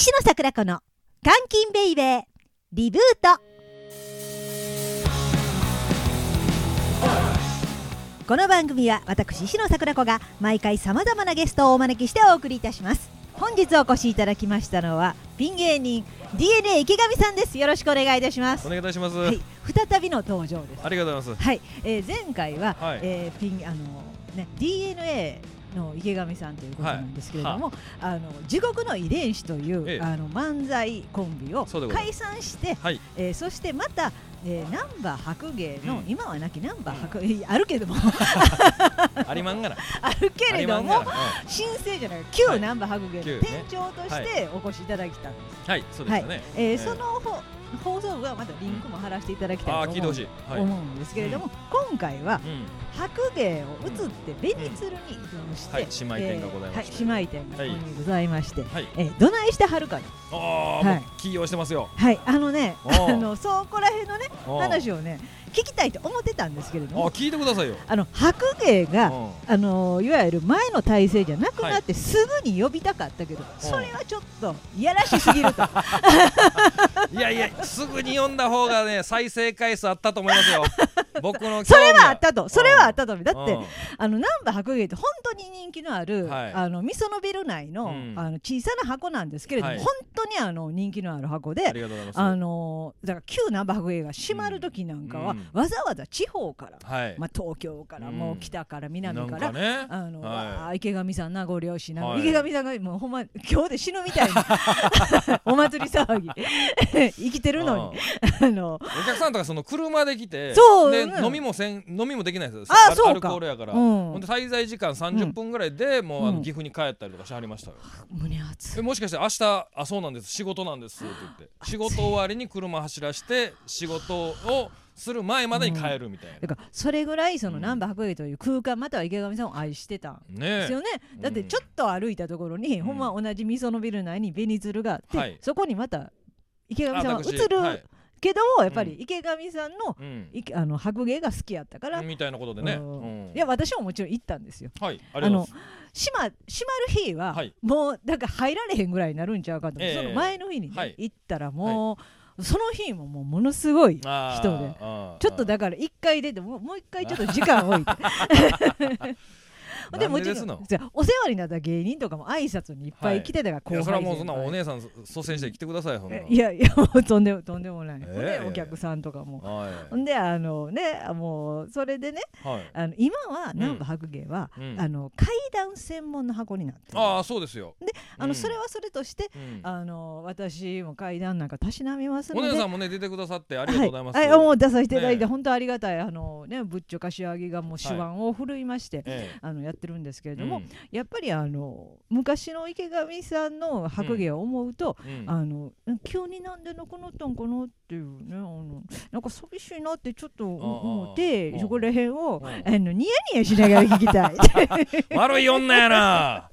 石野桜子の監禁ベイベーリブート。この番組は私石野桜子が毎回さまざまなゲストをお招きしてお送りいたします。本日お越しいただきましたのはピン芸人 DNA 池上さんです。よろしくお願いいたします。お願いいたします。はい。再びの登場です。ありがとうございます。はい、えー、前回は、はい。えーピンあのね DNA の池上さんということなんですけれども、あの地獄の遺伝子という、ええあの漫才コンビを解散して、はい。えーそしてまた、えー、ナンバー白芸の、うん今はなきナンバー白芸あるけれども ありまんがな。あるけあれどもりまんがな。うん新生じゃない旧はいナンバー白芸の旧店ね長としてお越しいただきたんです。はい、そうですよね。えーえそのほ放送部はまたリンクも貼らせていただきたいと思う,、聞いてほしい。はい。思うんですけれども、今回はうん。白芸を移って紅鶴に移動して、はい姉妹店がございまして。えーはい、姉妹店がここにございまして、はい。えーどないしてはるかにああ、はい。起用してますよ。はいあのねあのそこら辺のね話をね聞きたいと思ってたんですけれどああ、も聞いてくださいよ。あの白芸がうんあのいわゆる前の体制じゃなくなってすぐに呼びたかったけど、それはちょっといやらしすぎると。いやいや、すぐに読んだ方がね、再生回数あったと思いますよ。僕のそれはあったと。それはあったと。だってうん。あの難波白芸って本当に人気のある、はい。あの味噌のビル内の,、うん。あの小さな箱なんですけれども、はい。本当にあの人気のある箱あで。あのだから旧難波白芸が閉まる時なんかは、うん。わざわざ地方から、はい。まあ、東京から、うん。もう北から南からかね。あの、はい。池上さんなご両親な、はい。池上さんがもうほんま今日で死ぬみたいな お祭り騒ぎ 生きてるのに。あのお客さんとかその車で来てでそううん飲みもせん飲みもできないですよ。あそうか。アルコールやから、うん。ほんで滞在時間30分ぐらいで、もうあうんの岐阜に帰ったりとかしはりましたよ、胸熱。えもしかして明日あそうなんです。仕事なんですって言って。仕事終わりに車走らして仕事をする前までに帰るみたいだからそれぐらいそのうん難波白芸という空間または池上さんを愛してたんな、ねですよね、だってちょっと歩いたところに、うん。ほんま同じ味噌のビル内に紅鶴があって、はい。そこにまた池上さんは私映るはいけど、やっぱり池上さんの,、あの白芸が好きやったから、みたいなことでね、いや私ももちろん行ったんですよ。はいありがとうござい閉ま閉まる日は、はい。もうなんか入られへんぐらいになるんちゃうかとその前の日に行ったらもう、その日ももうものすごい人でちょっとだから一回出てもうもう一回ちょっと時間置いて でもなんでですの？じゃあお世話になった芸人とかも挨拶にいっぱい来てたから、いやそれはもうそんなお姉さん率先して来てくださいいやいやもうとんでもとんでもない、ええ。ほんでお客さんとかも。はい。ほんであのねもうそれでねはい。あの今は南部白芸は、うん。あの階段専門の箱になってる。ああそうですよ。あの、うん。それはそれとしてうん。あの私も階段なんかたしなみますので。お姉さんもね出てくださってありがとうございます、はい、はい、もう出させていただいて、ね本当ありがたいあのねぶっちょ柏木がもう手腕を振るいまして、え。あのやってるんですけれえども、やっぱりあの昔の池上さんの白芸を思うと、うん。うんあの急になんでなくなったんかなっていうねあのなんか寂しいなってちょっと思ってそこら辺をうん。あのニヤニヤしながら聞きたい。悪い女やな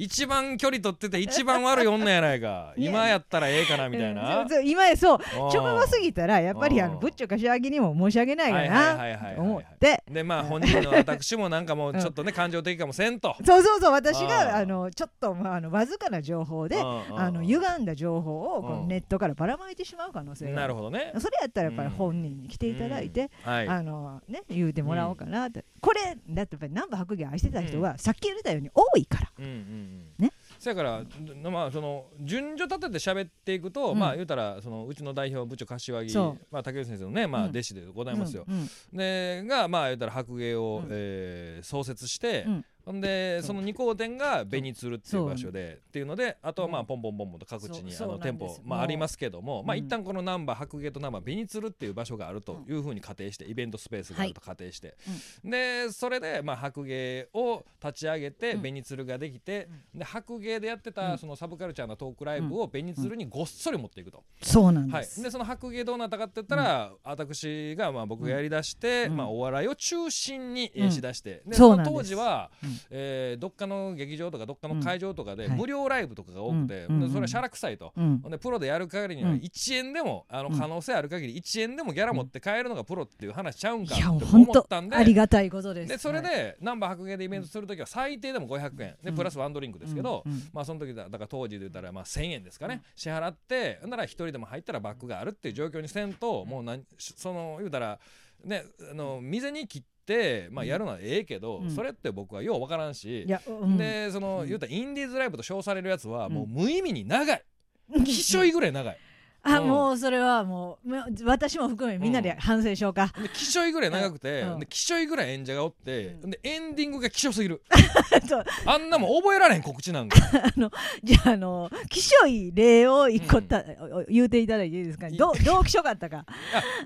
一番距離取ってて一番悪い女やないか。今やったらええかなみたいうんなそうそう今そう。直直後すぎたらやっぱりあのうん。ぶっちょ柏木にも申し訳ないかな。と思って。でまあ本人の私もなんかもう ちょっとね感情的かもせんと。そうそうそう私あがああのちょっとまああのわずかな情報でうんうん。あの歪んだ情報をこうん。のネットからばらまいてしまう可能性が。あなるほどね。それやったらやっぱり本人に来ていただいて、うん。はい。あのね、言うてもらおうかなって、これだってやっぱり南部白芸愛してた人は、さっき言ったように多いから。うんうんうんね。そやからまあその順序立てて喋っていくと、うん。まあ言うたらそのうちの代表部長柏木まあ竹内先生のねまあうん。弟子でございますよ、でがまあ言うたら白芸を、うん。えー創設して、うん。ほんでその二号店が紅鶴っていう場所でっていうのであとはまあうん。ポンポンポンポンと各地にあの店舗まあありますけどもまあうん。一旦この難波白芸と難波紅鶴っていう場所があるというふうに仮定してイベントスペースがあると仮定して。でそれでまあ白芸を立ち上げてうん。紅鶴ができてで白芸でやってうん。たそのサブカルチャーなトークライブを紅鶴にごっそり持っていくと。そうなんはい、です、でその白芸どうなったかって言ったら、私がまあ僕がやりだして、うん。まあ、お笑いを中心にしだして、でそうなんです。の当時は、うん。えーどっかの劇場とかどっかの会場とかではい。無料ライブとかが多くて、うん。でそれはしゃらくさいと。でプロでやる限りにはうん。1円でも、あのうん。可能性ある限り1円でもギャラ持って帰るのがプロっていう話ちゃうんかって思ったんで。ありがたいことです。でそれはい。でナンバー白芸でイベントするときは最低でも500円。でうん。プラスワンドリンクですけど、まあその時だだから当時で言ったらまあ1000円ですかね、支払ってなら一人でも入ったらバックがあるっていう状況にせんともうなんその言うたらねあの店に切ってまあやるのはええけど、うん。それって僕はようわからんしうん、でそのうん。言うたらインディーズライブと称されるやつはうん。もう無意味に長い、きしょいぐらい長い。あ、うん。もうそれはもう私も含めみんなで反省しようか、できしょいぐらい長くて、うん。できしょいぐらい演者がおって、うん。でエンディングがきしょすぎる。あんなもん覚えられへん告知なんか。じゃああの気象い例を一個た、お言うていただいていいですか？いどうどう気象かったか。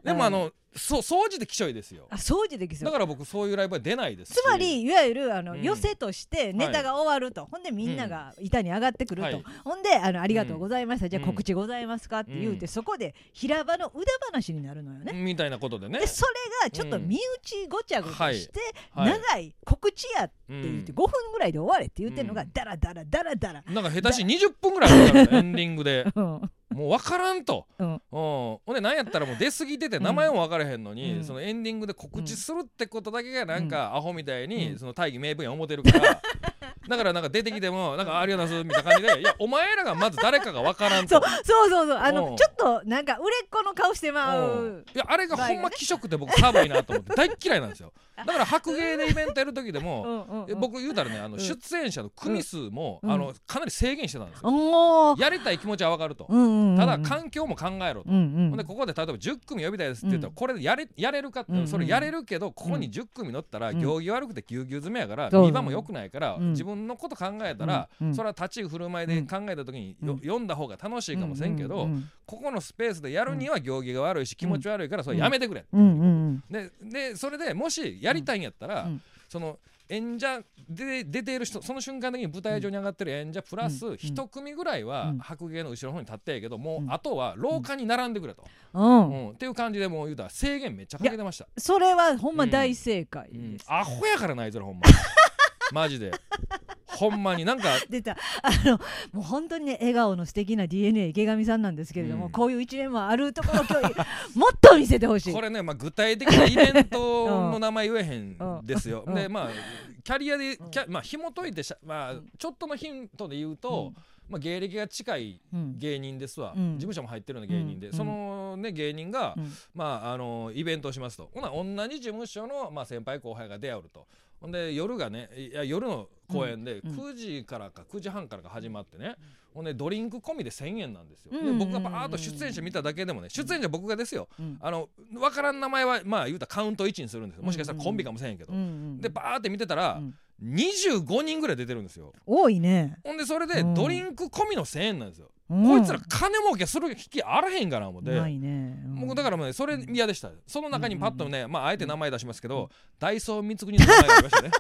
でもあの、そう掃除できしょいですよ。あ掃除できそう。だから僕そういうライブは出ないですし。つまりいわゆるあの、うん。寄せとしてネタが終わると、ほんでみんなが板に上がってくると、はい。ほんであの「ありがとうございました、じゃあうん。告知ございますか?」って言うて、うん。そこで平場の腕話になるのよね。みたいなことでね。でそれがちょっと身内ごちゃごちゃして、はい。はい。長い告知やってうん言って5分ぐらいで終われって言ってるのがうん。ダラダラダラダラ。なんか下手し20分ぐらいあるから エンディングで。うんもう分からんと、うん。うん、ほんで何やったらもう出過ぎてて名前も分からへんのに、うん。そのエンディングで告知するってことだけがなんかアホみたいに、うん。その大義名分や思ってるから だからなんか出てきてもなんかありがとうございますみたいな感じでいや お前らがまず誰かが分からんと。そう。そうそうそう。あうん。のちょっとなんか売れっ子の顔してまう。いやあれがほんま気色って僕寒いなと思って 大っ嫌いなんですよ。だから白芸でイベントやる時でも、僕言うたらねあのうん。出演者の組数も、うん。あのかなり制限してたんですよ、やりたい気持ちは分かると、ただ環境も考えろと、でここで例えば10組呼びたいですって言ったら、うん。これでやれやれるかって、それやれるけどここに10組乗ったらうん。行儀悪くてぎゅうぎゅう詰めやから、そう。見場も良くないから、うん。自分のこと考えたら、それは立ち居振る舞いで考えた時に、読んだ方が楽しいかもしれんけど、ここのスペースでやるには行儀が悪いし気持ち悪いからそれやめてくれ、ででそれでもしやりたいんやったら、うん。その演者で出ている人その瞬間的に舞台上に上がってる演者プラスうん。一組ぐらいはうん。白芸の後ろの方に立ってやけどもううん。あとは廊下に並んでくれと、うん。うん。っていう感じでもう言うたら制限めっちゃかけてました、それはほんま大正解うん。アホやからないぞほんまマジで。ほんまになんか。出た。あのもう本当にね笑顔の素敵な DNA 池上さんなんですけれども、うん。こういう一面もあるところ今日 もっと見せてほしい。こ。れね、まあ、具体的なイベントの名前言えへんですよ。うん。でまあキャリアでうん。キャ、まあ紐解いてしゃ、まあうん、ちょっとのヒントで言うと、まあ、芸歴が近いうん。芸人ですわ、うん。事務所も入ってるような芸人で、うん。その、ね、芸人が、うん。まあ、あのイベントをしますと。ほな同じ事務所の、まあ、先輩後輩が出会うと。ほんで夜がねいや夜の公演でうん。9時からか9時半からか始まってね、ほんでドリンク込みで1000円なんですよ、うん。で僕がバーッと出演者見ただけでもね出演者僕がですよ。うん。あの分からん名前はまあ言うたらカウント1にするんです。よもしかしたらコンビかもしれんけど、でバーって見てたら、うん25人ぐらい出てるんですよ。多いね。ほんでそれでうん。ドリンク込みの1000円なんですよ、うん。こいつら金儲けする気あらへんかな思って、ないね。うん。もうだからもうねそれ嫌でした。その中にパッとね、まああえて名前出しますけど、ダイソー光国の名前がありましたね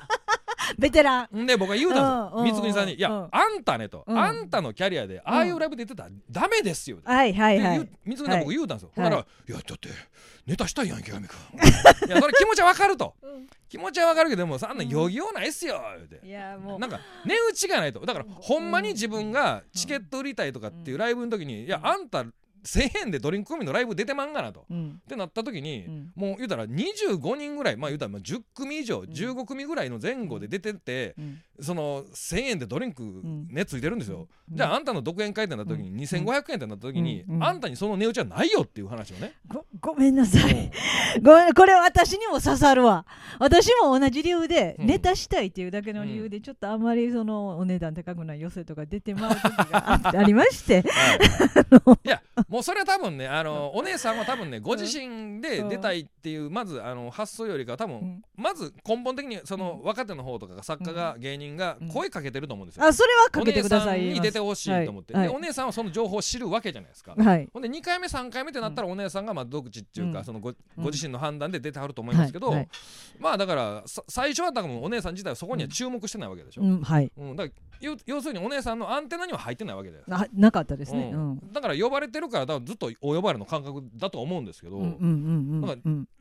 ベテラン。ん。で僕が言うたんです光国さんに「いや、うん。あんたね」と、うん。あんたのキャリアでああいうライブで言ってたらダメですよ」はいはいはでい。光国さん僕言うたんですよ、はい。ほんなら「いやだってネタしたいやん池上君」いやそれ気持ちはわかると。気持ちはわかるけどでもそんな余裕ないっすよ。言うていやもう。なんか値打ちがないと。だからほんまに自分がチケット売りたいとかっていうライブの時にいやあんた1000円でドリンク込みのライブ出てまんがなと。うん。ってなった時に、うん。もう言うたら25人ぐらいまあ言うたらまあ10組以上、15組ぐらいの前後で出てって、うん。その1000円でドリンクん。ねついてるんですよ、うん。じゃああんたの独演会ってなった時に2500円ってなった時に、うん。うん。あんたにその値打ちはないよっていう話をね、ごごめんなさい。ごめんこれ私にも刺さるわ。私も同じ理由で、うん。ネタしたいっていうだけの理由で、ちょっとあんまりそのお値段高くない寄せとか出てまう時があ ありまして。はい、いや もうそれは多分ねあのお姉さんは多分ねご自身で出たいっていうまずあの発想よりか多分、うん。まず根本的にその若手の方とかが作家が芸人が声かけてると思うんですよ。あそれはかけてくださいお姉さんに出てほしいと思って、はい。でお姉さんはその情報を知るわけじゃないですか。はい。ほんで2回目3回目ってなったらお姉さんがまあ独自っていうか、うん。そのごご自身の判断で出てはると思いますけど、まあだからさ最初は多分お姉さん自体はそこには注目してないわけでしょ。うん。はい。うん。だから要要するにお姉さんのアンテナには入ってないわけだよ。ななかったですね、ううんん。だから呼ばれてるからだからずっとお呼ばれの感覚だと思うんですけど、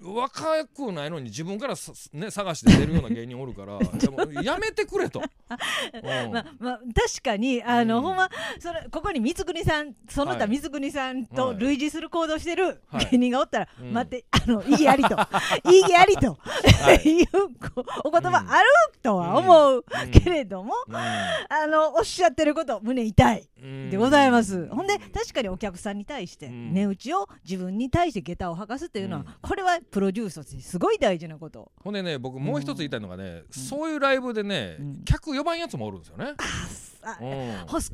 若くないのに自分からさ、ね、探して出るような芸人おるから やめてくれと。うん。まあまあ、確かにあの、うん。ほんまそれここに光国さんその他はい。光国さんとはい。類似する行動してるはい。芸人がおったら、うん。待ってあの意義ありと。意義ありと、はい。いうこお言葉あるとは思ううん。けれども、うん。あのおっしゃってること胸痛いうんでございます、ほんで確かにお客さんに対してうん。値打ちを自分に対して下駄を履かすっていうのは、うん。これはプロデュースとしてすごい大事なこと。ほんでね僕もう一つ言いたいのがね、ん。そういうライブでね、うん。客呼ばんやつもおるんですよね。あ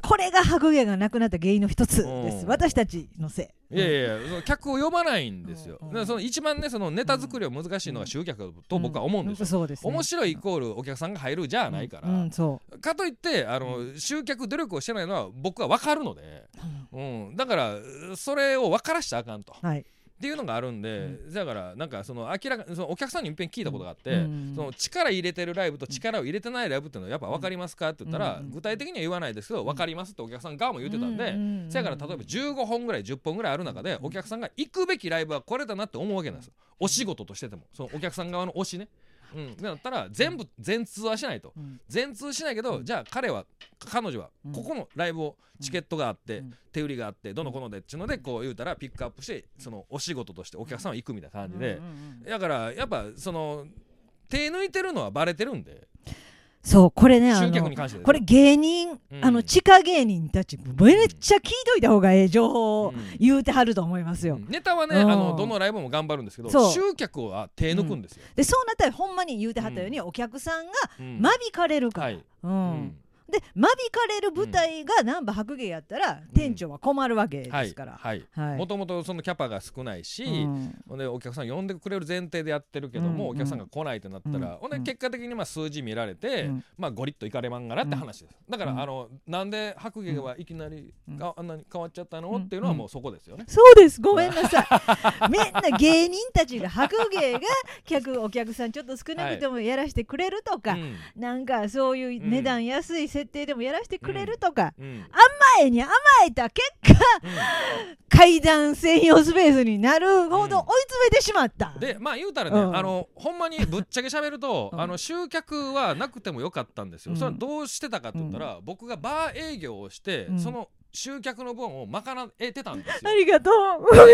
これが白芸がなくなった原因の一つです、うん。私たちのせい。いやいやその客を呼ばないんですよ。うんだからその一番ねそのネタ作りを難しいのが集客だと僕は思うんですよ。そうです、ね、面白いイコールお客さんが入るじゃないから、うん。うん。そかといってあの集客努力をしてないのは僕は分かるので、う、うん、だからそれを分からしちゃあかんと。はい。っていうのがあるんで、だからなんかその明らかそのお客さんにいっぺん聞いたことがあって、うん。その力入れてるライブと力を入れてないライブっていうのはやっぱ分かりますかって言ったら、うん。具体的には言わないですけど分かりますってお客さん側も言ってたんで、うん。せやから例えば15本ぐらい10本ぐらいある中でお客さんが行くべきライブはこれだなって思うわけなんですよ。お仕事としてても。そのお客さん側の推しね。うん、だったら全部全通はしないと。うん。全通しないけど、じゃあ彼は彼女はうん。ここのライブをチケットがあって、うん。手売りがあってどのこのでっていうのでこう言うたらピックアップしてそのお仕事としてお客さんは行くみたいな感じで、だからやっぱその手抜いてるのはバレてるんでそうこれねあのこれ芸人、うん。あの地下芸人たちめっちゃ聞いといた方がええ情報をうん。言うてはると思いますよ、ネタはねあうん。のどのライブも頑張るんですけど集客は手抜くんですよ。でそうなったらほんまに言うてはったように、お客さんがうん。間引かれるから、はい。うん。うんで間引かれる舞台が難波白芸やったら、店長は困るわけはいですから、はい。はい。もともとそのキャパが少ないし、うん。でお客さん呼んでくれる前提でやってるけども、うん。お客さんが来ないってなったら、うん。ほんで結果的にまあ数字見られて、うん。まあゴリッといかれまんがなって話です。だから、うん。あのなんで白芸はいきなり、うん。ああんなに変わっちゃったの、うんっていうのはもうそこですよね。そうです。ごめんなさい。みんな芸人たちが白芸が客お客さんちょっと少なくてもやらしてくれるとか、うん。なんかそういう値段安い設定でもやらしてくれるとか、うん。前に甘えた結果階段専用スペースになるほど追い詰めてしまった、でまあ言うたらね、うん。あのほんまにぶっちゃけ喋ると、うん。あの集客はなくてもよかったんですよ、うん。それはどうしてたかって言ったら、僕がバー営業をして、うん。その集客の分を賄えてたんですよ。ありがとう。ごめん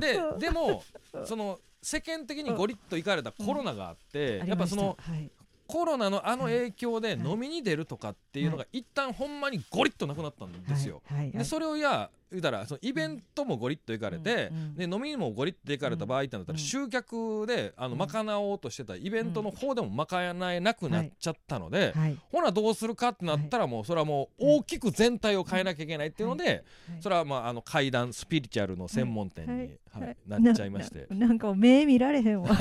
な。ででもその世間的にゴリッといかれたコロナがあって、やっぱそのはいコロナのあの影響で飲みに出るとかっていうのが一旦ほんまにゴリッとなくなったんですよ。でそれをいや言うたらそのイベントもゴリッといかれて、で飲みにもゴリッといかれた場合ってなったら、うん。集客であのうん。賄おうとしてたイベントの方でも賄えなくなっちゃったので、はい。ほなどうするかってなったらもうそれはもう大きく全体を変えなきゃいけないっていうので、はい。それはまああの階段スピリチュアルの専門店に、はい。なっちゃいまして。ななんか目見られへんわ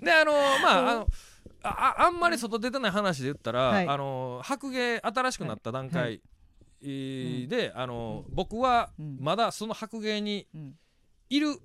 であのまあ、うん。あのあああんまり外出てない話で言ったら、はい。あの白芸新しくなった段階、はい。えーであの、僕はうん。まだその白芸にうん。いる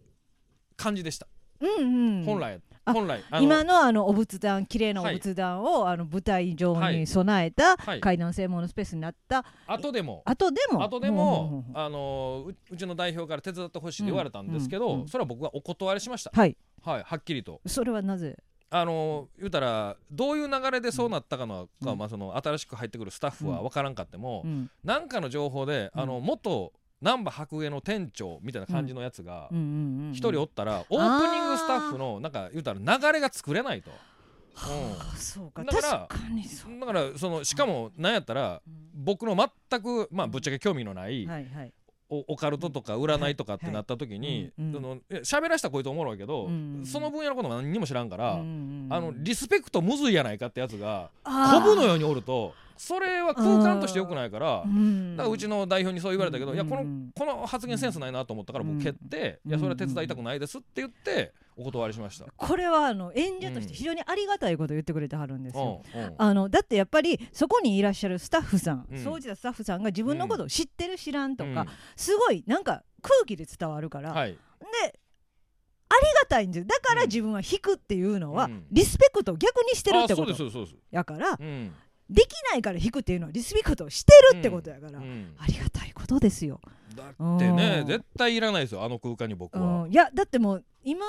感じでした、うんうん。本来あ本来今のあのお仏壇綺麗なおはい仏壇を、あの舞台上にはい備えたはい。階段専門のスペースになった。後でも。後でも？後でうんうんもうんあのううちの代表から手伝ってほしいって言われたんですけど、うんうんそれは僕はお断りしました、はい。はい、はっきりと。それはなぜ？あの言うたらどういう流れでそうなったかのか、うん。まあ、その新しく入ってくるスタッフは分からんかっても、うん。なんかの情報で、うん。あの元難波白芸の店長みたいな感じのやつが一人おったら、オープニングスタッフのなんか言うたら流れが作れないと。うか。だからだからそのしかもなんやったら僕の全くまあぶっちゃけ興味のないオカルトとか占いとかってなった時に喋らしたらこいつおもろいけど、うんその分野のことも何にも知らんから、あのリスペクトむずいやないかってやつがあー。コブのようにおるとそれは空間としてよくないから。うん。だからうちの代表にそう言われたけど、うん。いやこのうんこの発言センスないなと思ったから僕蹴って、うんいやそれは手伝いたくないですって言ってお断りしました。これはあの演者として非常にありがたいことを言ってくれてはるんですよ。あのだってやっぱりそこにいらっしゃるスタッフさん、うん。そうしたスタッフさんが自分のことを知ってる知らんとか、うん。すごいなんか空気で伝わるから、はい、でありがたいんですだからうん。自分は引くっていうのは、うん。リスペクトを逆にしてるってこと。やからうんできないから引くっていうのはリスペクトをしてるってことやから、うん。ありがたいことですよ、だってねうん。絶対いらないですよあの空間に僕は、うん、いやだってもう今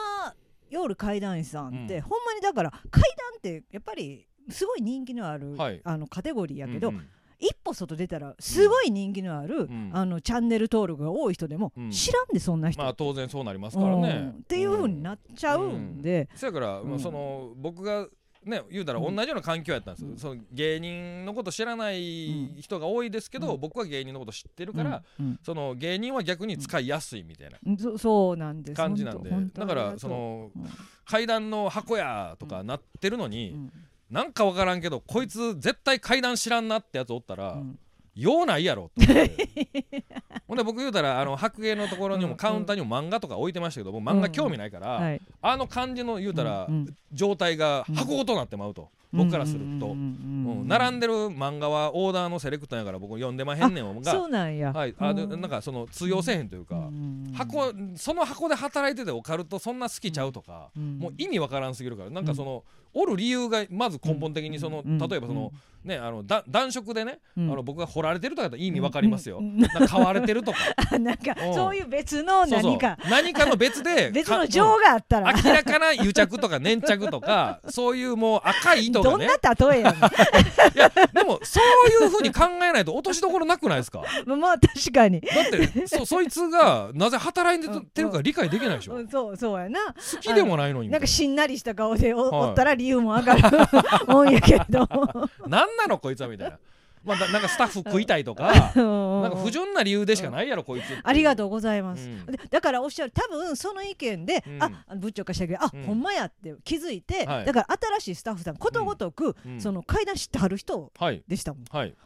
夜階段師さんって、うん。ほんまにだから階段ってやっぱりすごい人気のある、はい。あのカテゴリーやけど、うんうん。一歩外出たらすごい人気のある、ん。あのチャンネル登録が多い人でも、うん。知らんでそんな人、まあ当然そうなりますからね、うん。っていう風になっちゃうんで、そやから、うん。まあ、その僕がね言うたら同じような環境やったんですよ、うん。その芸人のこと知らない人が多いですけど、うん。僕は芸人のこと知ってるから、うん。その芸人は逆に使いやすいみたいなうん。そそうなんです。感じなんで。だからそのうん。階段の箱やとかなってるのに、うん。なんかわからんけどこいつ絶対階段知らんなってやつおったら、うん。ようないやろって思って ほんで僕言うたらあの白芸のところにうん。もカウンターにも漫画とか置いてましたけど僕漫画興味ないから、はい。あの感じの言うたら、状態が箱ごとなってまうと、僕からすると、並んでる漫画はオーダーのセレクトやから僕読んでまへんねんが そうなんや、はい、あでうん。なんかその通用せえへんというか、うん箱その箱で働いててオカルトそんな好きちゃうとか、うん。もう意味わからんすぎるからなんかその、おる理由がまず根本的にその、うん例えばその、ねあのだ暖色でね、うん。あの僕が掘られてるとか意味わかりますよ、買われてるとか。あなんかうん。そういう別の何か。何かの別で別かの情があったら、明らかな癒着とか 粘着とかそういうもう赤い糸がね。どんな例えやね いやでもそういうふうに考えないと落としどころなくないですか？んまあ確かに、だってそそいつがなぜ働いてるか理解できないでしょ。うん、そうそうやな。好きでもないのになんかしんなりした顔でおったら理由もわかる もんやけど。何なのこいつはみたいな。まあだなんかスタッフ食いたいとかな なんか不純な理由でしかないやろこいつありがとうございます、うん。でだからおっしゃる多分その意見で、うん。あ部長化したけどあ、うん。ほんまやって気づいて、はい。だから新しいスタッフさんことごとく、うん。その階段知ってはる人はい。でしたもん、はい。で、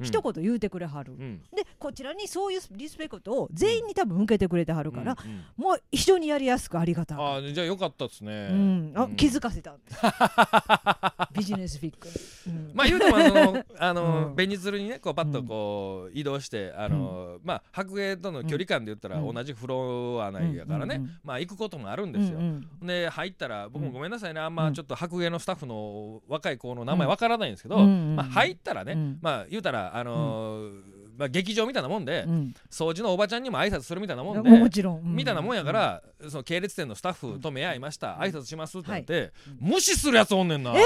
うん。一言言うてくれはる、うん。でこちらにそういうリスペクトを全員に多分受けてくれてはるから、もう非常にやりやすくありがたいあーじゃあよかったですね。うん、あ、うん。気づかせたんです。ビジネスフィック。に、うん。まあ言うてもあのあのうん紅鶴にねこうパッとこう移動してあのまあ白芸との距離感で言ったらうん。同じフロア内やからね。まあ行くこともあるんですよ。で入ったら僕もごめんなさいね。あんまうんちょっと白芸のスタッフの若い子の名前わからないんですけど、まあ、入ったらね、うん。まあ言うたらあのーまあ、劇場みたいなもんで、うん。掃除のおばちゃんにも挨拶するみたいなもんで、もちろん、うん。みたいなもんやから、その系列店のスタッフと目合いました、挨拶しますってなって、はい。無視するやつおんねんな。え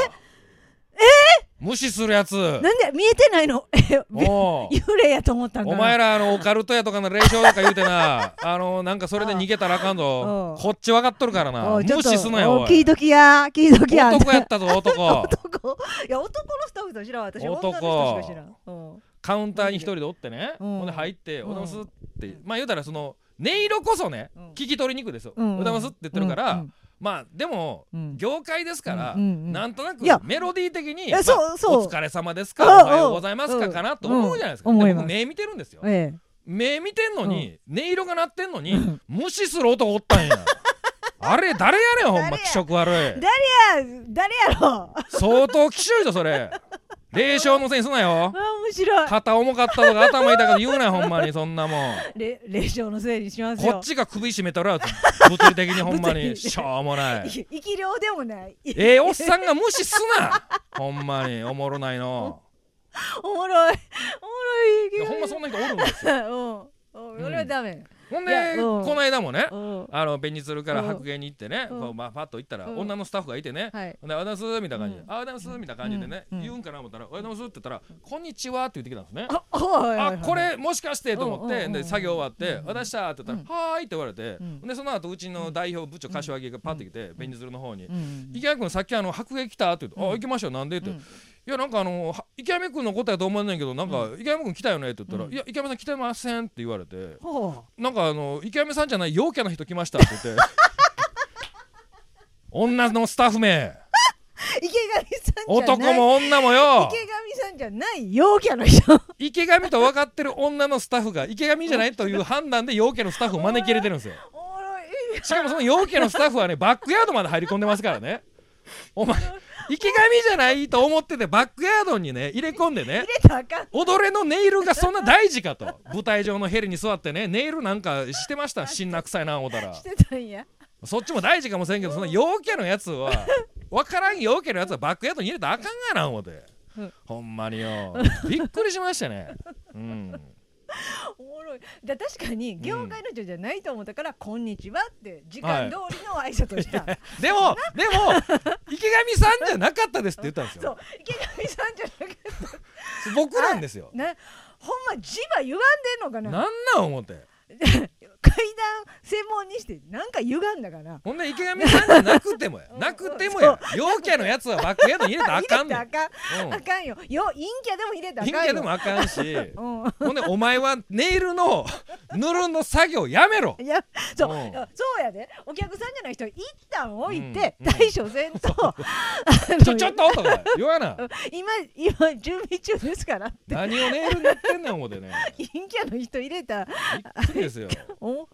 無視するやつ。なんで見えてないの？幽霊やと思ったんかおな前らあのオカルトやとかの霊障とか言うてな。あのなんかそれで逃げたらあかんぞ。うんこっち分かっとるからな。無視すなよお聞いときや聞いときや。男やったぞ男。男。いや男のスタッフと知らん私。女の男人しか知らん。うん。カウンターに一人でおってね、うん。ほんで入って「うん。おだます」って、まあ言うたらその音色こそね、うん。聞き取りにくいですよ「うん。おだます」って言ってるから、うんまあでも、うん。業界ですから、なんとなくメロディー的にお疲れ様ですかうんおはようございますかうんかなと思うじゃないですか、で僕目見てるんですよ。ええ目見てんのに、音色が鳴ってんのに、うん。無視する男おったんや。あれ誰やねんほんま気色悪い。誰や？誰やろ？相当きしょいぞそれ霊障のせいにすなよ。あ面白い。肩重かったとか頭痛かった言うなよほんまに。そんなもん。れ霊障のせいにしますよ。こっちが首絞めたら物理的にほんまに しょうもない。い生き量でもない。ええおっさんが無視すな。ほんまに。おもろないの。おもろい。おもろいほんまそんな人おるんですよ。うん。うんそれはダメ。ほんいやでうん。この間もねうん。あの紅鶴から白芸に行ってねうん。こうまあパッと行ったらうん。女のスタッフがいてねはい。ほんで「あざます」みたいな感じで「うんああざます」みたいな感じでねうん。言うんかな思ったら「おはようございます」って言ったら「こんにちは」って言ってきたんですね。あはいはいはいあこれもしかしてと思ってで作業終わってうん「私した」って言ったら「はーい」って言われてうん。でその後うちの代表部長柏木がパッと来て紅鶴の方にうん池谷君さっきあの白芸来たって言って「うんあ行きましょう。なんで?」って。うんいやなんかあのは池上君のことやと思わないけどなんか池上君来たよね？って言ったら「うん。いや池上さん来てません」って言われて。ほなんかあの池上さんじゃない陽キャな人来ましたって言って。女のスタッフ名。う池上さんじゃない。男も女もよ。池上さんじゃない陽キャの人。池上と分かってる女のスタッフが池上じゃないという判断で陽キャのスタッフを招き入れてるんですよ。しかもその陽キャのスタッフはねバックヤードまで入り込んでますからね。お 前池上じゃないと思っててバックヤードにね入れ込んでね踊れのネイルがそんな大事かと。舞台上のヘリに座ってねネイルなんかしてました？しんな臭いな思ったら。そっちも大事かもしれんけどその陽キャのやつは分からん陽キャのやつはバックヤードに入れたらあかんがな思って。うん。ほんまによ。びっくりしましたね。うん おもろい。だ確かに業界の人じゃないと思ったから「こんにちは」って時間通りの挨拶をした、でもでも池上さんじゃなかったですって言ったんですそう。よ池上さんじゃなくて僕なんですよ。ねほんま字は歪んでんのかな？なんなん思って 階段専門にしてなんか歪んだかな。ほんで池上さんじゃなくてもや。うん。なくてもや。陽キャのやつはバックヘッドに入れたらあかんねん 入れたらあかんうん。あかんよ。よ陰キャでも入れたらあ陰かんよ。キャでもあかんし。うん。ほんでお前はネイルの塗るの作業やめろ。いやそう。うん。そうやで。お客さんじゃない人一旦置いてうん。うん。対処せんとちょちょっととか言わな。今今準備中ですからって。何をネイル塗ってんねん思ってね。陰キャの人入れたですよ。お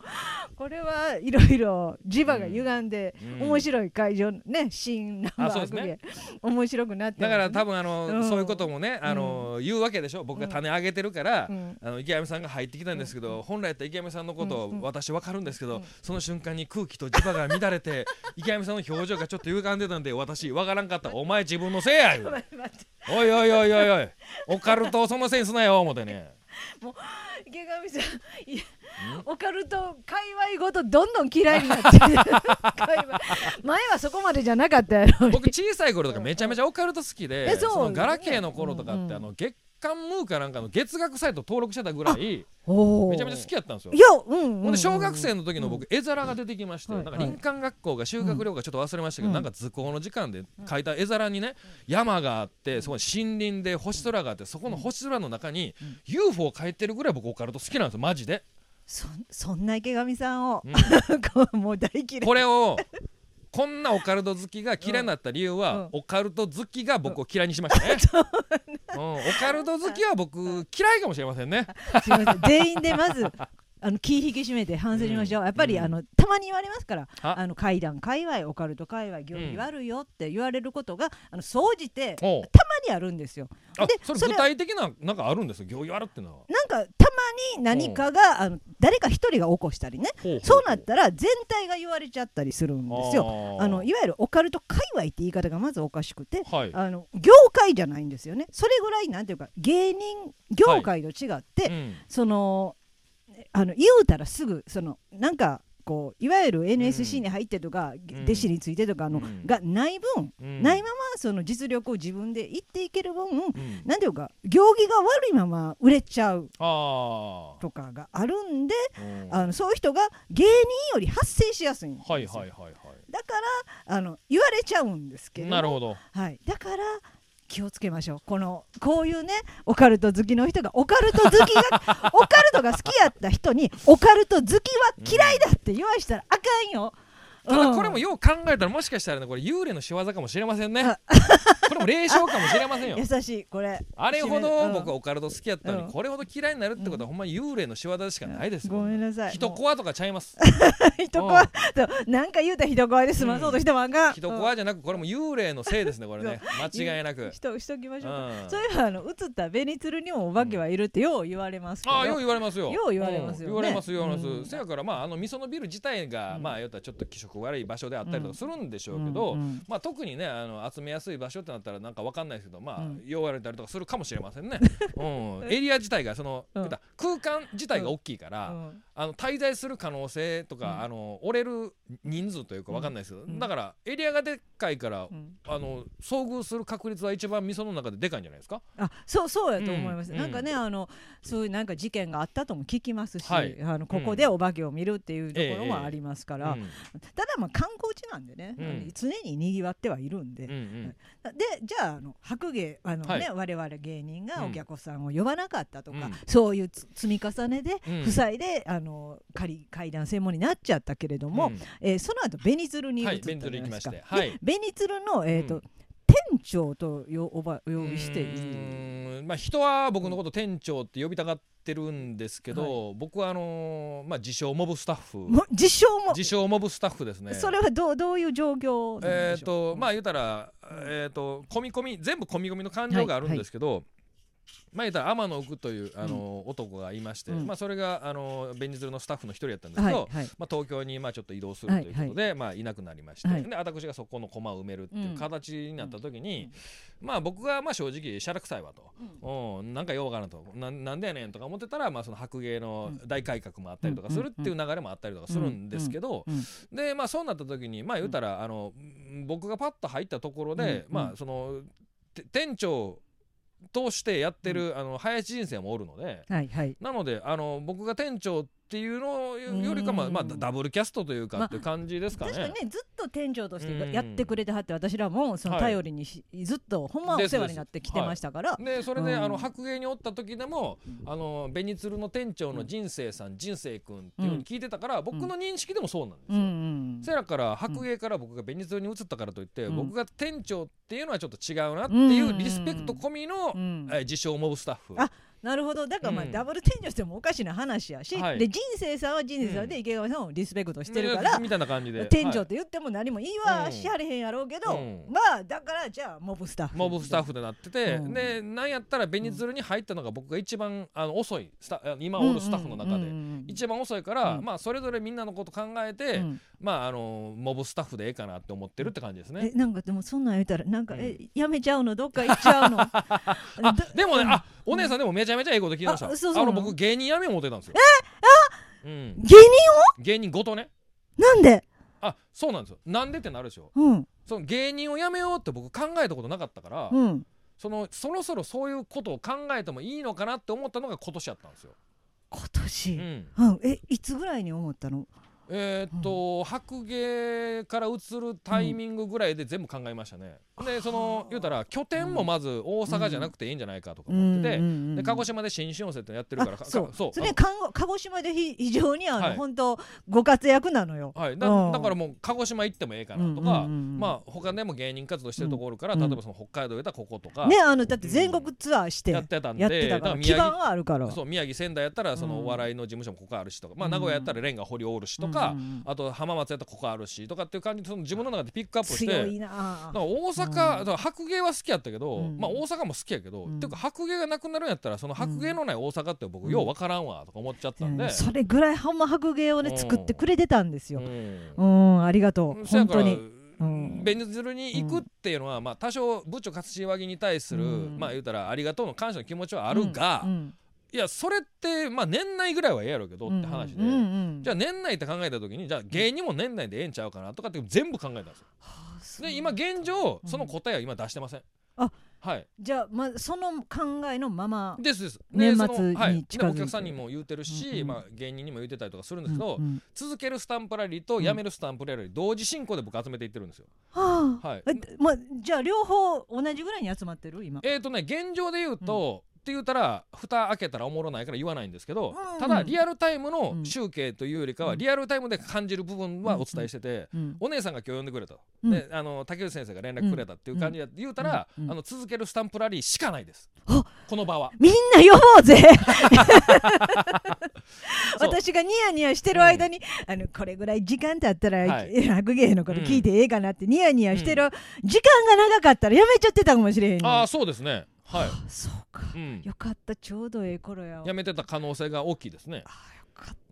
これはいろいろ磁場が歪んで、うん。面白い会場ね新ナンバあそうですね。面白くなってだから多分、分あの、うん。そういうこともねあの、言うわけでしょ。僕が種あげてるから、うん。あの池上さんが入ってきたんですけど、本来やったら池上さんのことを私分かるんですけど、うん。その瞬間に空気と磁場が乱れて 池上さんの表情がちょっと歪んでたんで私分からんかった。お前自分のせいやおいおいおいおいおいオカルトをそのせいにすなよ思ってねもう池上さんいやオカルト界隈ごとどんどん嫌いになってる。前はそこまでじゃなかったやろ僕小さい頃とかめちゃめちゃオカルト好きでそう。のガラケーの頃とかって、あの月刊ムーかなんかの月額サイト登録してたぐらいめちゃめちゃ好きやったんですよ。いやうんうん、うん、ほんで小学生の時の僕絵皿が出てきまして、はいなんか林間学校が修学旅行かちょっと忘れましたけど、うん。なんか図工の時間で描いた絵皿にね山があってそこに森林で星空があってそこの星空の中にうん。UFO を描いてるぐらい僕オカルト好きなんですよマジで、そそんな池上さんを、うんもう大嫌いこれをこんなオカルト好きが嫌いになった理由は、うん。オカルト好きが僕を嫌いにしましたね、うん、オカルト好きは僕嫌いかもしれませんね。すみません。全員でまずあの気引き締めて反省しましょう、やっぱり、うん。あのたまに言われますからあ。あの怪談界隈オカルト界隈行儀うん悪いよって言われることがあの総じてたまにあるんですよ。あでそれ具体的ななんかあるんですよ行儀悪ってのは。なんかたまに何かが、あの誰か一人が起こしたりねそうなったら全体が言われちゃったりするんですよ。よあのいわゆるオカルト界隈って言い方がまずおかしくてはい。あの業界じゃないんですよね。それぐらいなんていうか芸人業界と違って、うん。そのあの言うたらすぐそのなんかこういわゆる NSC に入ってとか、ん。弟子についてとかの、うん。がない分、うん。ないままその実力を自分で言っていける分、うん。なんていうか行儀が悪いまま売れちゃうあとかがあるんで、あ、のそういう人が芸人より発生しやすいんですよ。はいはいはいはだからあの言われちゃうんですけいどなるほど。はい、だから気をつけましょうこのこういうねオカルト好きの人がオカルト好きが オカルトが好きやった人にオカルト好きは嫌いだって言わしたらあかんよ。ただうんこれもよう考えたらもしかしたらねこれ幽霊の仕業かもしれませんね。あ これも霊障かもしれませんよ。優しいこれ。あれほどうん。僕はオカルト好きやったのうん。にこれほど嫌いになるってことはほんま幽霊の仕業でしかないですよごめんなさい。人コアとかちゃいます？人怖。そうなんか言うたら人怖で済まそうとしてもあかん、人コアじゃなくこれも幽霊のせいですねこれね。間違いなく。人しときましょうそういえばあの映った紅鶴にもお化けはいるってよう言われますけど、ああよう言われますよ。よう言われますよ言われます言われます、うん。せやからまああの味噌のビル自体が、うん。まあ言ったらちょっと気色悪い場所であったりとかするんでしょうけど、うんうん。まあ特にねあの集めやすい場所ってなったらなんかわかんないですけどまあ、うんよう言われたりとかするかもしれませんね、うん、エリア自体がその、うん。空間自体が大きいから、うん。あの滞在する可能性とか、うん。あの折れる人数というかわかんないです。けど、うん。だからエリアがでっかいから、うん。あの遭遇する確率は一番味噌の中ででかいんじゃないですか？あそうそうやと思います、うん。なんかねあのそういうなんか事件があったとも聞きますし、はい。あのここでお化けを見るっていうところもありますから、うんただまあ観光地なんでね、うん。常ににぎわってはいるんで、うんうん。でじゃああの白芸あの、ねはい。我々芸人がうん。お客さんを呼ばなかったとか、うん。そういうつ積み重ねで、うん。負債であの仮階段専門になっちゃったけれども、うん。えーその後紅鶴に移ったじゃないですか、はいで紅鶴の、えーとうん。店長とよおばお呼びしているうーんまあ人は僕のこと店長って呼びたがってるんですけど、僕はあのーまあ自称モブスタッフ。も 自称も自称モブスタッフですね。それはどうどういう状況なんえっ、でしょう？とまあ言うたら、えー、と込み込み全部込み込みの感情があるんですけど、まあ言ったら天野奥というあの、男がいまして、うん。まあそれがあの紅鶴のスタッフの一人やったんですけど、まあ東京にまあちょっと移動するということで、まあいなくなりまして、はい。で私がそこの駒を埋めるっていう形になった時に、まあ僕がまあ正直しゃらくさいわと、うん、なんかようわからんと。ななんでやねんとか思ってたらまあその白芸の大改革もあったりとかするっていう流れもあったりとかするんですけど、うん。でまあそうなった時にまあ言うたら、あの僕がパッと入ったところで、うん。まあそのて店長としてやってる、あの林人生もおるので。はいはい。なのであの僕が店長っていうのよりかまあ、うん。まあ、ダブルキャストというかまあっていう感じですかね。確かにねずっと店長としてうん。やってくれてはって私らもそのはい。頼りにし、ずっとほんまお世話になってきてましたから、でそれで、うん。あの白芸におった時でも、あの紅鶴の店長の人生さん、人生君っていうふうに聞いてたから、僕の認識でもそうなんですよ。うんうんせやから白芸から僕が紅鶴に移ったからといって、うん。僕が店長っていうのはちょっと違うなっていううんリスペクト込みの、うん。えー自称モブスタッフ。あなるほど。だからまあ、うん。ダブル店長してもおかしな話やし、はい。で人生さんは人生さん。で池上さんをリスペクトしてるから、みたいな感じで。店長はい。って言っても何も言いはうん。しはれへんやろうけど、うん。まあだからじゃあモブスタッフモブスタッフでなってて、うん。でなんやったら紅鶴に入ったのが僕が一番あの遅いスタあ今おるスタッフの中で、うんうんうん一番遅いから、うん。まあそれぞれみんなのこと考えて、うん。まああのモブスタッフでええかなって思ってるって感じですね。えなんかでもそんなん言うたらなんか、うん。えやめちゃうの？どっか行っちゃうの？あでもね、あお姉さんでもめちゃめちゃええこと聞きました。あそうそうの僕芸人辞めよう思ってたんですよ。え？うん、芸人芸人ごとね。なんで？あそうなんですよ。なんでってなるでしょ。うんその芸人を辞めようって僕考えたことなかったから、うんそのそろそろそういうことを考えてもいいのかなって思ったのが今年やったんですよ。今年、ううんん、えいつぐらいに思ったの？えーっと、白芸から移るタイミングぐらいで全部考えましたね。でその言うたら拠点もまず大阪じゃなくていいんじゃないかとか思ってて、で鹿児島で新春寄せってやってるからそう。かそう。それ鹿児島でひ非常にあの、はい。本当ご活躍なのよ。はい、だうん。だからもう鹿児島行ってもええかなとか、うんうんうんうん。まあ他でも芸人活動してるところから、うん。例えばその北海道やったらこことか、ねあのだって全国ツアーしてややってたんでってたから基盤があるから。そう宮城仙台やったらそのうん。お笑いの事務所もここあるしとか、まあうん名古屋やったらレンガ堀おるしとか、うんうんあと浜松やったらここあるしとかっていう感じでその自分の中でピックアップして大阪、うん。白芸は好きやったけど、うん。まあ大阪も好きやけど、うん。っていうか白芸がなくなるんやったらその白芸のない大阪って僕ようわからんわとか思っちゃったんで、うん。それぐらいほんま白芸をねうん作ってくれてたんですよ。うん。うんありがとう。本当に。うん紅鶴に行くっていうのは、まあ多少部長柏木に。対する、うんまあ言うたらありがとうの感謝の気持ちはあるが、うんいやそれってまあ年内ぐらいはええやろうけどって話で、うんうんうんじゃあ年内って考えた時にじゃあ芸人も年内でええんちゃうかなとかって全部考えたんですよ。で今現状うんその答えは今出してません。あはいじゃあまあその考えのまま。ですです。年末でそのはいお客さんにも言うてるし、うんうんまあ芸人にも言うてたりとかするんですけど、うんうん続けるスタンプラリーとやめるスタンプラリー同時進行で僕集めていってるんですよ。はあはい。えまあじゃあ両方同じぐらいに集まってる？今。えーとね現状で言うと、って言ったら蓋開けたらおもろないから言わないんですけど、うんただリアルタイムのうん。集計というよりかは、うん。リアルタイムで感じる部分はお伝えしてて、うんお姉さんが今日呼んでくれた、うん。であの竹内先生が連絡くれたっていう感じで言うたら、あの続けるスタンプラリーしかないです。あこの場は。みんな呼ぼうぜ。私がニヤニヤしてる間に、あのこれぐらい時間経ったら、はい。白芸のこと聞いてええかなってニヤニヤしてる、時間が長かったらやめちゃってたかもしれへんねん。ああそうですねはい、そうか、うん、よかった。ちょうどええ頃やわ。やめてた可能性が大きいですね。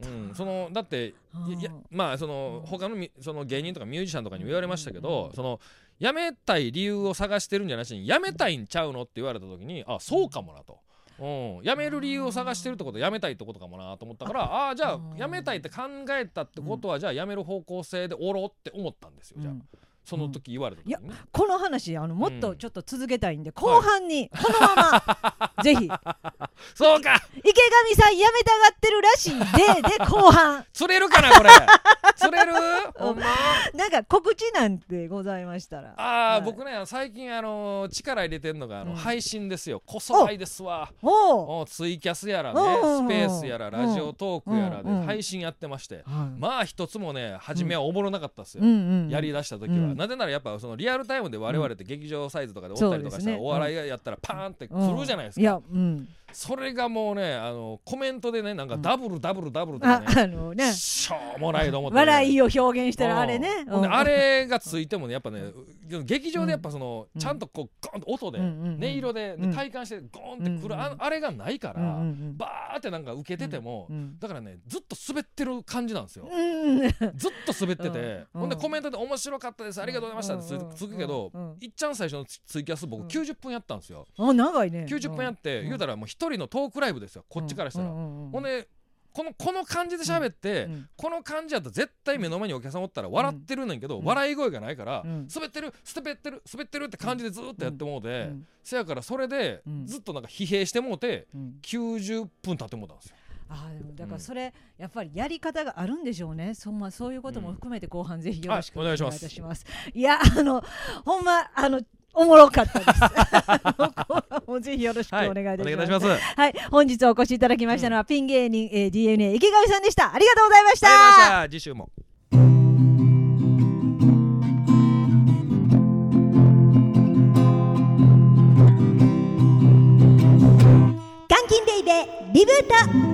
うん、そのだってうん。いやまあその他のみその芸人とかミュージシャンとかにも言われましたけど、その辞めたい理由を探してるんじゃなしに辞めたいんちゃうのって言われた時にあそうかもなと。うん、辞める理由を探してるってことは辞めたいってことかもなと思ったからああーじゃあうん。辞めたいって考えたってことはじゃあ辞める方向性でおろうって思ったんですよじゃあ。うんその時言われた時にね。この話あのもっうんとちょっと続けたいんで、後半にこのままぜひ。池 上そうか。さん辞めたがってるらしい。でで後半。釣れるかなこれ。釣れる？ほんま？なんか告知なんてございましたら。ああ、はい。僕ね最近あの力入れてんのがあの、うん。配信ですよ。こそばいですわ。おツイキャスやらねスペースやらラジオトークやらで配信やってまして。はい。まあ一つもね初めはおもろなかったっすよ、やりだした時は、うんなぜならやっぱそのリアルタイムで我々って劇場サイズとかでおったりとかしたら、お笑いやったらパーンって来るじゃないですか、いやうん。それがもうねあのコメントでねなんかダブルダブルダブルとかあね、あのね。しょうもないと思って、ね、笑いを表現してるあれね。あれがついてもねやっぱね劇場でやっぱその、うんちゃんとこうゴンと音で、音色で、うん。体感してゴンってくる、ああれがないから、バーってなんか受けてても、うんだからねずっと滑ってる感じなんですよ。うんずっと滑ってて、うん。ほんでコメントで「面白かったですありがとうございました」ってつつくけど、いっちゃん最初のツツイキャス僕うん。90分やったんですよ。あ長いね。90分やって、うん。言うたらもう一人のトークライブですよ。こっちからしたら。ほんでこのこの感じで喋って、うんこの感じやと絶対目の前にお客さんおったら笑ってるねんけど、うん。笑い声がないから、うん。滑ってる滑ってる滑ってるって感じでずっとやってもうて、うん。せやからそれでうん。ずっとなんか疲弊してもうてうん。90分経ってもうたんですよ。あーでもだからそれやっぱりやり方があるんでしょうね。そんまそういうことも含めて後半ぜひよろしくお願いいたします,、いやあのほんまあのおもろかったです。もぜひよろしくお願いいたします,、お願いいたします。はい、本日お越しいただきましたのは、ピン芸人、えー、DNA 池上さんでした。ありがとうございました。ありがとうございました次週も。監禁ベイベーリブート